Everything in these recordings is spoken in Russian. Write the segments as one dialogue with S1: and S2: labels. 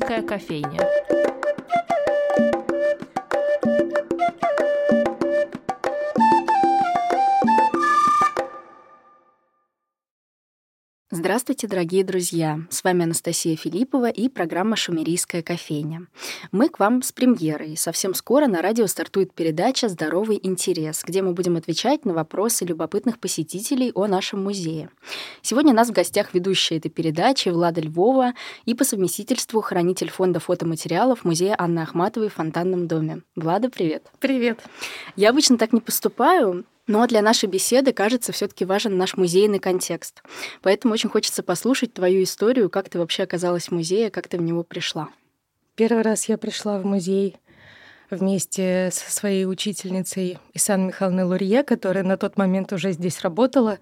S1: Шумерийская кофейня.
S2: Здравствуйте, дорогие друзья! С вами Анастасия Филиппова и программа «Шумерийская кофейня». Мы к вам с премьерой. Совсем скоро на радио стартует передача «Здоровый интерес», где мы будем отвечать на вопросы любопытных посетителей о нашем музее. Сегодня у нас в гостях ведущая этой передачи Влада Львова и по совместительству хранитель фонда фотоматериалов Музея Анны Ахматовой в Фонтанном доме. Влада, привет!
S3: Привет!
S2: Я обычно так не поступаю, но для нашей беседы, кажется, все таки важен наш музейный контекст. Поэтому очень хочется послушать твою историю, как ты вообще оказалась в музее, как ты в него пришла.
S3: Первый раз я пришла в музей вместе со своей учительницей Исан Михайловной Лурье, которая на тот момент уже здесь работала.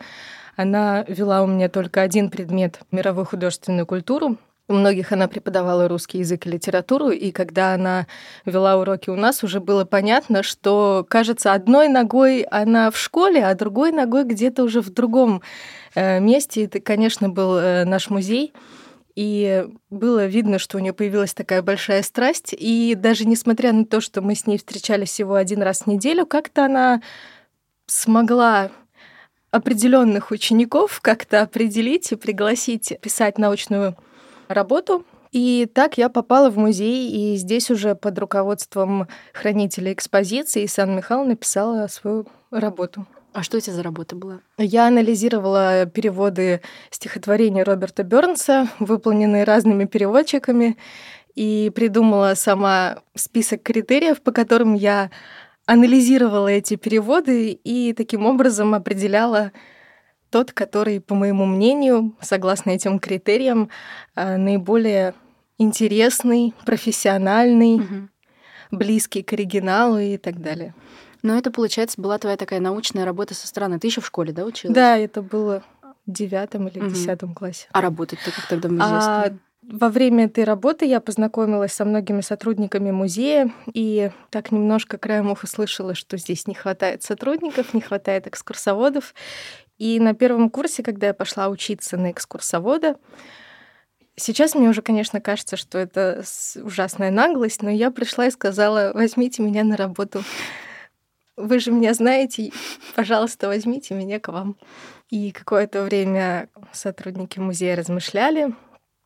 S3: Она вела у меня только один предмет — мировую художественную культуру. У многих она преподавала русский язык и литературу, и когда она вела уроки у нас, уже было понятно, что, кажется, одной ногой она в школе, а другой ногой где-то уже в другом э, месте. Это, конечно, был э, наш музей. И было видно, что у нее появилась такая большая страсть. И даже несмотря на то, что мы с ней встречались всего один раз в неделю, как-то она смогла определенных учеников как-то определить и пригласить писать научную работу. И так я попала в музей, и здесь уже под руководством хранителя экспозиции Сан Михаил написала свою работу.
S2: А что это за работа была?
S3: Я анализировала переводы стихотворения Роберта Бернса, выполненные разными переводчиками, и придумала сама список критериев, по которым я анализировала эти переводы и таким образом определяла тот, который, по моему мнению, согласно этим критериям, а, наиболее интересный, профессиональный, угу. близкий к оригиналу и так далее.
S2: Но это, получается, была твоя такая научная работа со стороны. Ты еще в школе, да, училась?
S3: Да, это было в девятом или десятом угу. классе.
S2: А работать ты как тогда в музее а,
S3: во время этой работы я познакомилась со многими сотрудниками музея и так немножко краем уха слышала, что здесь не хватает сотрудников, не хватает экскурсоводов. И на первом курсе, когда я пошла учиться на экскурсовода, сейчас мне уже, конечно, кажется, что это ужасная наглость, но я пришла и сказала, возьмите меня на работу. Вы же меня знаете, пожалуйста, возьмите меня к вам. И какое-то время сотрудники музея размышляли.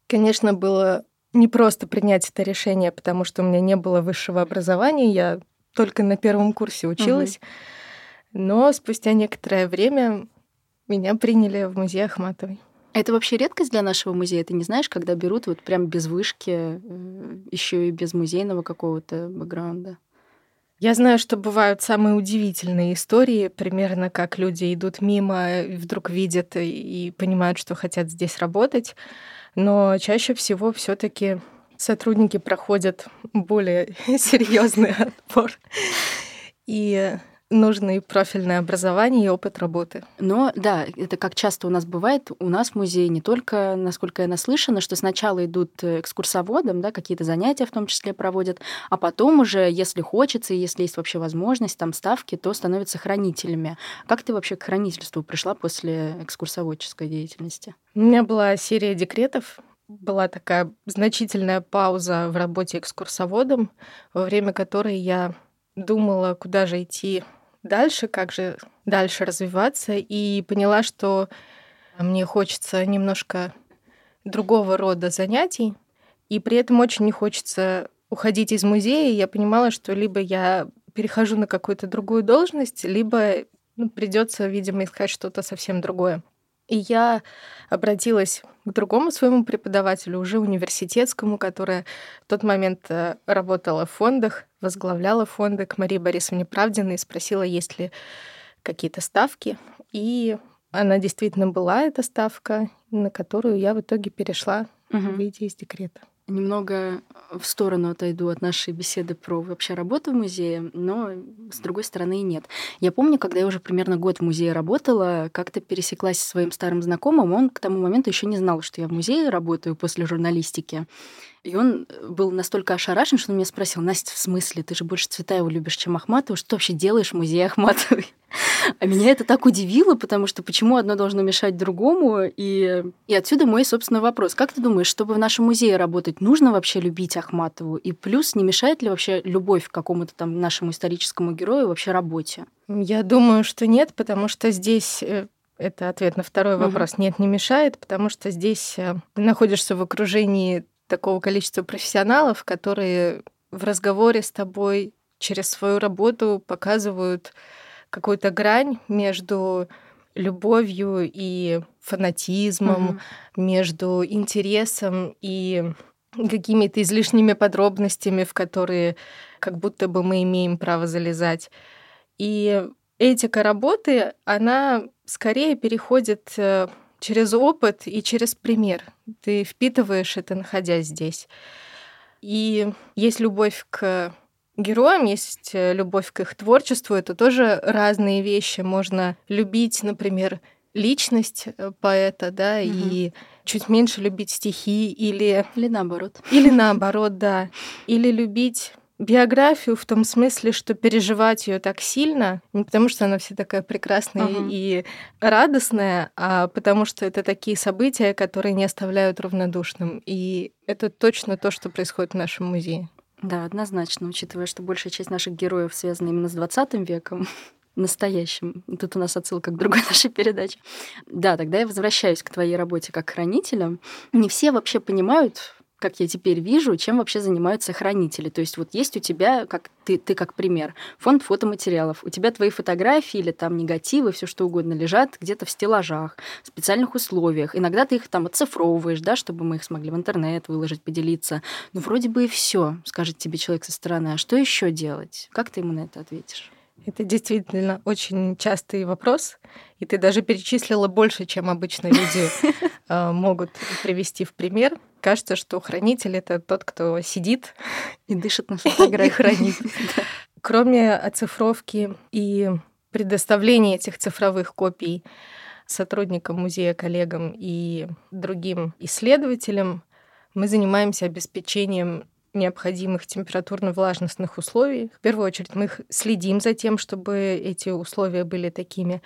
S3: Конечно, было не просто принять это решение, потому что у меня не было высшего образования, я только на первом курсе училась. Угу. Но спустя некоторое время меня приняли в музей Ахматовой.
S2: Это вообще редкость для нашего музея. Ты не знаешь, когда берут вот прям без вышки, э, еще и без музейного какого-то бэкграунда?
S3: Я знаю, что бывают самые удивительные истории, примерно как люди идут мимо, вдруг видят и понимают, что хотят здесь работать. Но чаще всего все-таки сотрудники проходят более серьезный отбор. И нужно и профильное образование, и опыт работы.
S2: Но да, это как часто у нас бывает, у нас в музее не только, насколько я наслышана, что сначала идут экскурсоводом, да, какие-то занятия в том числе проводят, а потом уже, если хочется, и если есть вообще возможность, там ставки, то становятся хранителями. Как ты вообще к хранительству пришла после экскурсоводческой деятельности?
S3: У меня была серия декретов, была такая значительная пауза в работе экскурсоводом, во время которой я думала, куда же идти дальше, как же дальше развиваться, и поняла, что мне хочется немножко другого рода занятий, и при этом очень не хочется уходить из музея. Я понимала, что либо я перехожу на какую-то другую должность, либо ну, придется, видимо, искать что-то совсем другое. И я обратилась к другому своему преподавателю, уже университетскому, которая в тот момент э, работала в фондах, возглавляла фонды, к Марии Борисовне Правдиной, и спросила, есть ли какие-то ставки. И она действительно была, эта ставка, на которую я в итоге перешла, угу. выйдя из декрета.
S2: Немного в сторону отойду от нашей беседы про вообще работу в музее, но с другой стороны и нет. Я помню, когда я уже примерно год в музее работала, как-то пересеклась со своим старым знакомым, он к тому моменту еще не знал, что я в музее работаю после журналистики. И он э, был настолько ошарашен, что он меня спросил, Настя, в смысле, ты же больше Цветаеву любишь, чем Ахматову, что ты вообще делаешь в музее Ахматовой? А меня это так удивило, потому что почему одно должно мешать другому? И, и отсюда мой, собственно, вопрос. Как ты думаешь, чтобы в нашем музее работать, нужно вообще любить Ахматову? И плюс, не мешает ли вообще любовь к какому-то там нашему историческому герою вообще работе?
S3: Я думаю, что нет, потому что здесь э, это ответ на второй вопрос. Угу. Нет, не мешает, потому что здесь э, находишься в окружении такого количества профессионалов, которые в разговоре с тобой через свою работу показывают какую-то грань между любовью и фанатизмом, mm между интересом и какими-то излишними подробностями, в которые как будто бы мы имеем право залезать. И этика работы, она скорее переходит э, через опыт и через пример. Ты впитываешь это, находясь здесь. И есть любовь к героям, есть э, любовь к их творчеству. Это тоже разные вещи. Можно любить, например, личность э, поэта, да, угу. и чуть меньше любить стихи или...
S2: Или наоборот.
S3: Или наоборот, да. Или любить биографию в том смысле, что переживать ее так сильно, не потому что она вся такая прекрасная uh-huh. и радостная, а потому что это такие события, которые не оставляют равнодушным. И это точно то, что происходит в нашем музее.
S2: Да, однозначно, учитывая, что большая часть наших героев связана именно с 20 веком, настоящим. Тут у нас отсылка к другой нашей передаче. Да, тогда я возвращаюсь к твоей работе как хранителя. Не все вообще понимают, как я теперь вижу, чем вообще занимаются хранители. То есть вот есть у тебя, как ты, ты как пример, фонд фотоматериалов. У тебя твои фотографии или там негативы, все что угодно лежат где-то в стеллажах, в специальных условиях. Иногда ты их там оцифровываешь, да, чтобы мы их смогли в интернет выложить, поделиться. Ну, вроде бы и все, скажет тебе человек со стороны. А что еще делать? Как ты ему на это ответишь?
S3: Это действительно очень частый вопрос, и ты даже перечислила больше, чем обычно люди а, могут привести в пример. Кажется, что хранитель это тот, кто сидит
S2: и дышит на фотографии,
S3: хранит. Кроме оцифровки и предоставления этих цифровых копий сотрудникам музея, коллегам и другим исследователям, мы занимаемся обеспечением необходимых температурно-влажностных условий. В первую очередь мы следим за тем, чтобы эти условия были такими.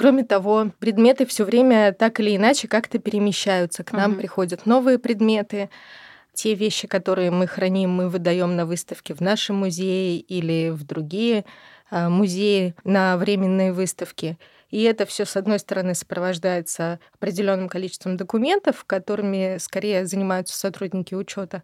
S3: Кроме того, предметы все время так или иначе как-то перемещаются. К нам угу. приходят новые предметы. Те вещи, которые мы храним, мы выдаем на выставке в нашем музее или в другие а, музеи на временные выставки. И это все, с одной стороны, сопровождается определенным количеством документов, которыми скорее занимаются сотрудники учета.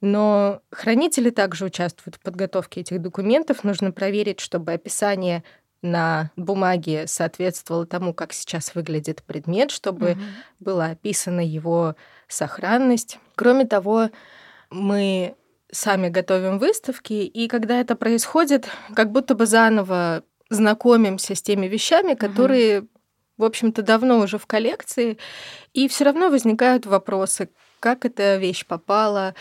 S3: Но хранители также участвуют в подготовке этих документов. Нужно проверить, чтобы описание на бумаге соответствовало тому, как сейчас выглядит предмет, чтобы угу. была описана его сохранность. Кроме того, мы сами готовим выставки, и когда это происходит, как будто бы заново знакомимся с теми вещами, которые, угу. в общем-то, давно уже в коллекции, и все равно возникают вопросы, как эта вещь попала,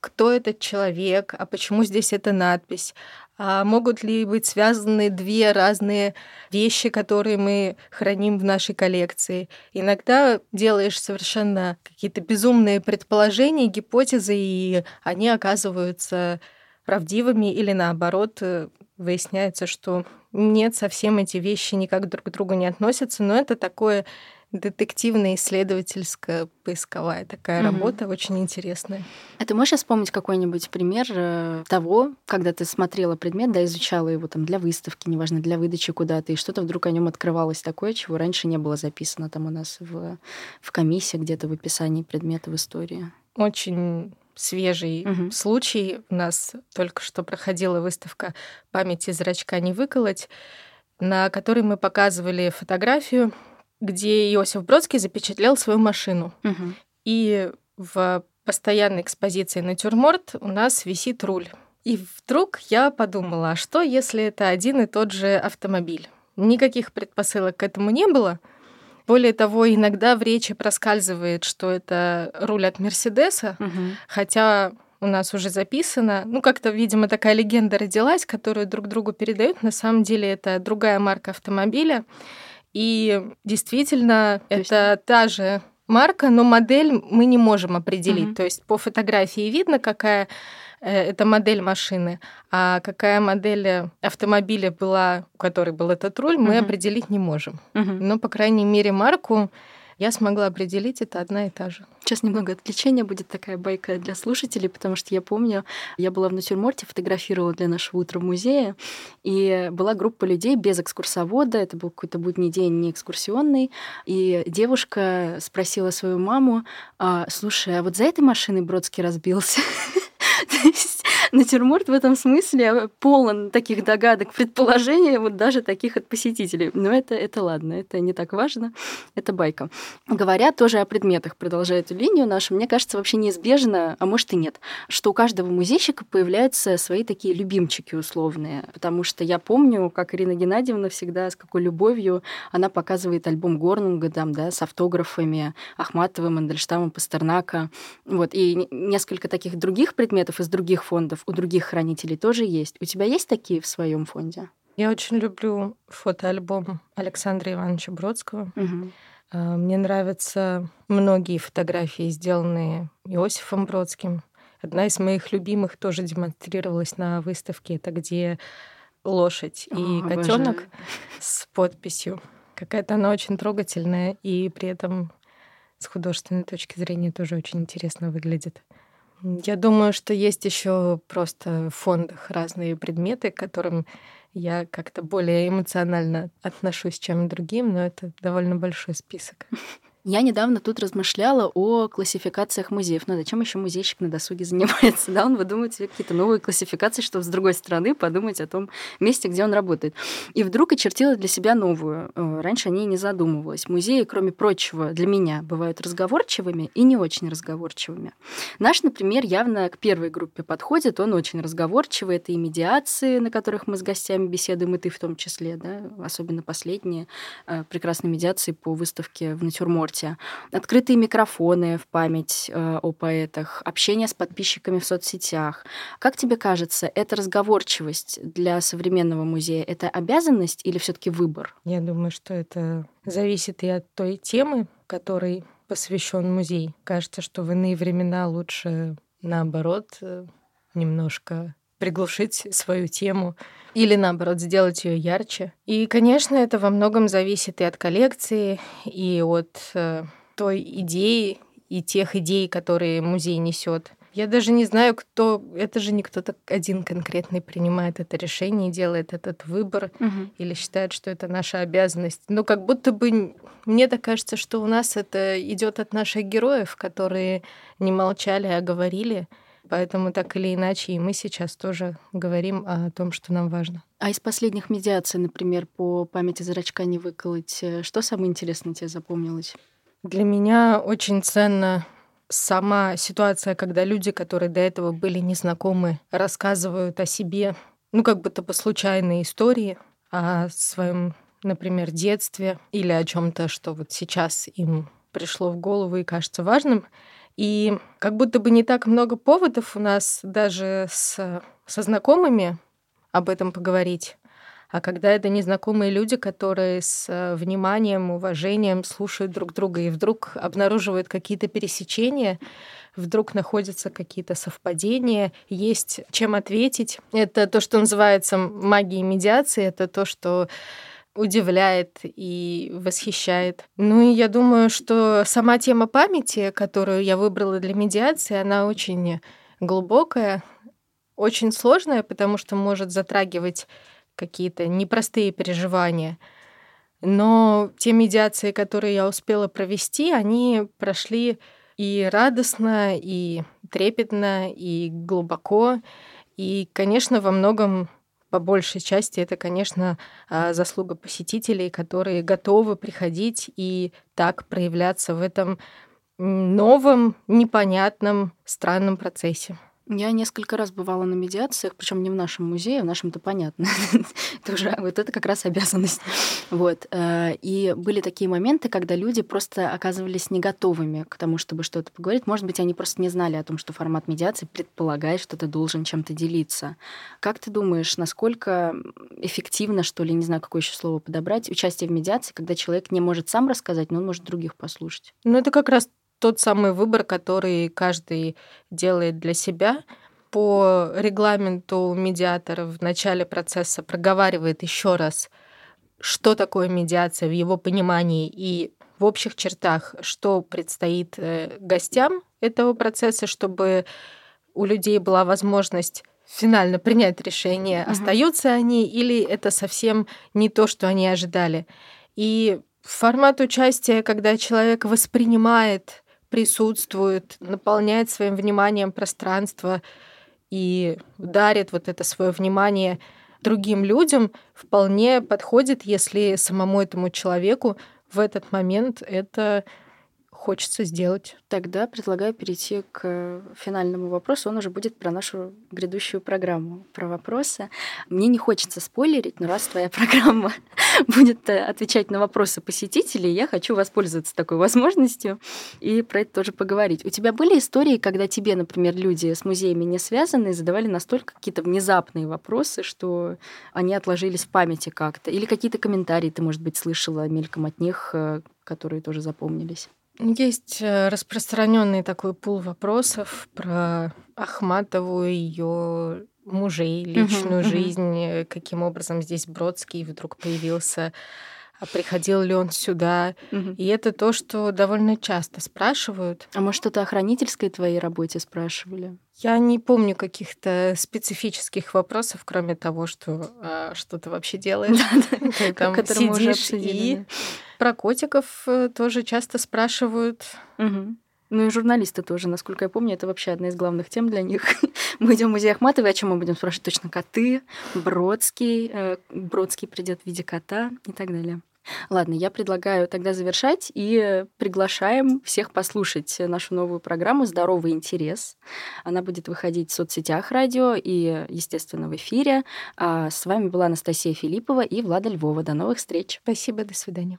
S3: кто этот человек, а почему здесь эта надпись, а могут ли быть связаны две разные вещи, которые мы храним в нашей коллекции. Иногда делаешь совершенно какие-то безумные предположения, гипотезы, и они оказываются правдивыми или наоборот э, выясняется, что нет, совсем эти вещи никак друг к другу не относятся, но это такое детективная, исследовательская, поисковая такая угу. работа, очень интересная.
S2: А ты можешь вспомнить какой-нибудь пример э, того, когда ты смотрела предмет, да, изучала его там для выставки, неважно, для выдачи куда-то, и что-то вдруг о нем открывалось такое, чего раньше не было записано там у нас в, в комиссии, где-то в описании предмета в истории?
S3: Очень свежий угу. случай. У нас только что проходила выставка «Памяти зрачка не выколоть», на которой мы показывали фотографию где Иосиф Бродский запечатлел свою машину. Угу. И в постоянной экспозиции «Натюрморт» у нас висит руль. И вдруг я подумала, а что, если это один и тот же автомобиль? Никаких предпосылок к этому не было. Более того, иногда в речи проскальзывает, что это руль от Мерседеса, угу. хотя у нас уже записано. Ну, как-то, видимо, такая легенда родилась, которую друг другу передают. На самом деле это другая марка автомобиля. И действительно, То это та же марка, но модель мы не можем определить. Mm-hmm. То есть по фотографии видно, какая э, это модель машины, а какая модель автомобиля была, у которой был этот руль, мы mm-hmm. определить не можем. Mm-hmm. Но, по крайней мере, марку я смогла определить, это одна и та же.
S2: Сейчас немного отвлечения будет такая байка для слушателей, потому что я помню, я была в натюрморте, фотографировала для нашего утра музея, и была группа людей без экскурсовода, это был какой-то будний день не экскурсионный, и девушка спросила свою маму, «А, слушай, а вот за этой машиной Бродский разбился? натюрморт в этом смысле полон таких догадок, предположений, вот даже таких от посетителей. Но это, это ладно, это не так важно, это байка. Говоря тоже о предметах, продолжая эту линию нашу, мне кажется, вообще неизбежно, а может и нет, что у каждого музейщика появляются свои такие любимчики условные. Потому что я помню, как Ирина Геннадьевна всегда с какой любовью она показывает альбом Горнунга там, да, с автографами Ахматова, Мандельштама, Пастернака. Вот. И несколько таких других предметов из других фондов у других хранителей тоже есть. У тебя есть такие в своем фонде?
S3: Я очень люблю фотоальбом Александра Ивановича Бродского. Угу. Мне нравятся многие фотографии, сделанные Иосифом Бродским. Одна из моих любимых тоже демонстрировалась на выставке. Это где лошадь и О, котенок с подписью. Какая-то она очень трогательная и при этом с художественной точки зрения тоже очень интересно выглядит. Я думаю, что есть еще просто в фондах разные предметы, к которым я как-то более эмоционально отношусь, чем другим, но это довольно большой список.
S2: Я недавно тут размышляла о классификациях музеев. Ну, зачем еще музейщик на досуге занимается? Да, он выдумывает себе какие-то новые классификации, чтобы с другой стороны подумать о том месте, где он работает. И вдруг очертила для себя новую. Э, раньше о ней не задумывалась. Музеи, кроме прочего, для меня бывают разговорчивыми и не очень разговорчивыми. Наш, например, явно к первой группе подходит. Он очень разговорчивый. Это и медиации, на которых мы с гостями беседуем, и ты в том числе, да, особенно последние э, прекрасные медиации по выставке в натюрморте спорте, открытые микрофоны в память э, о поэтах, общение с подписчиками в соцсетях. Как тебе кажется, эта разговорчивость для современного музея это обязанность или все-таки выбор?
S3: Я думаю, что это зависит и от той темы, которой посвящен музей. Кажется, что в иные времена лучше наоборот э, немножко приглушить свою тему или наоборот сделать ее ярче. И, конечно, это во многом зависит и от коллекции, и от э, той идеи, и тех идей, которые музей несет. Я даже не знаю, кто. Это же не кто-то один конкретный принимает это решение, делает этот выбор угу. или считает, что это наша обязанность. Но как будто бы мне так кажется, что у нас это идет от наших героев, которые не молчали, а говорили. Поэтому так или иначе и мы сейчас тоже говорим о том, что нам важно.
S2: А из последних медиаций, например, по памяти зрачка не выколоть, э, что самое интересное тебе запомнилось?
S3: Для меня очень ценно сама ситуация, когда люди, которые до этого были незнакомы, рассказывают о себе, ну, как будто по случайной истории, о своем, например, детстве или о чем-то, что вот сейчас им пришло в голову и кажется важным. И как будто бы не так много поводов у нас даже с, со знакомыми об этом поговорить. А когда это незнакомые люди, которые с э, вниманием, уважением слушают друг друга и вдруг обнаруживают какие-то пересечения, вдруг находятся какие-то совпадения, есть чем ответить. Это то, что называется магией медиации, это то, что удивляет и восхищает. Ну и я думаю, что сама тема памяти, которую я выбрала для медиации, она очень глубокая, очень сложная, потому что может затрагивать какие-то непростые переживания. Но те медиации, которые я успела провести, они прошли и радостно, и трепетно, и глубоко. И, конечно, во многом по большей части это, конечно, а, заслуга посетителей, которые готовы приходить и так проявляться в этом новом, непонятном, странном процессе.
S2: Я несколько раз бывала на медиациях, причем не в нашем музее, в нашем-то понятно. это уже вот это как раз обязанность. вот. Э, и были такие моменты, когда люди просто оказывались не готовыми к тому, чтобы что-то поговорить. Может быть, они просто не знали о том, что формат медиации предполагает, что ты должен чем-то делиться. Как ты думаешь, насколько эффективно, что ли, не знаю, какое еще слово подобрать, участие в медиации, когда человек не может сам рассказать, но он может других послушать?
S3: Ну, это как раз тот самый выбор, который каждый делает для себя. По регламенту медиатор в начале процесса проговаривает еще раз, что такое медиация в его понимании и в общих чертах, что предстоит э, гостям этого процесса, чтобы у людей была возможность финально принять решение, угу. остаются они или это совсем не то, что они ожидали. И формат участия, когда человек воспринимает присутствует, наполняет своим вниманием пространство и дарит вот это свое внимание другим людям, вполне подходит, если самому этому человеку в этот момент это хочется сделать.
S2: Тогда предлагаю перейти к финальному вопросу. Он уже будет про нашу грядущую программу, про вопросы. Мне не хочется спойлерить, но раз твоя программа будет э, отвечать на вопросы посетителей, я хочу воспользоваться такой возможностью и про это тоже поговорить. У тебя были истории, когда тебе, например, люди с музеями не связанные задавали настолько какие-то внезапные вопросы, что они отложились в памяти как-то? Или какие-то комментарии ты, может быть, слышала мельком от них, э, которые тоже запомнились?
S3: Есть э, распространенный такой пул вопросов про Ахматову, ее мужей, личную uh-huh, жизнь, uh-huh. каким образом здесь Бродский вдруг появился, а приходил ли он сюда. Uh-huh. И это то, что довольно часто спрашивают.
S2: А может, что-то о хранительской твоей работе спрашивали?
S3: Я не помню каких-то специфических вопросов, кроме того, что а, что ты вообще делаешь. Ты там сидишь и про котиков э, тоже часто спрашивают.
S2: Угу. Ну и журналисты тоже, насколько я помню, это вообще одна из главных тем для них. мы идем в музей Ахматовой, о чем мы будем спрашивать? Точно коты, Бродский, э, Бродский придет в виде кота и так далее. Ладно, я предлагаю тогда завершать и приглашаем всех послушать нашу новую программу «Здоровый интерес». Она будет выходить в соцсетях радио и, естественно, в эфире. А с вами была Анастасия Филиппова и Влада Львова. До новых встреч.
S3: Спасибо, до свидания.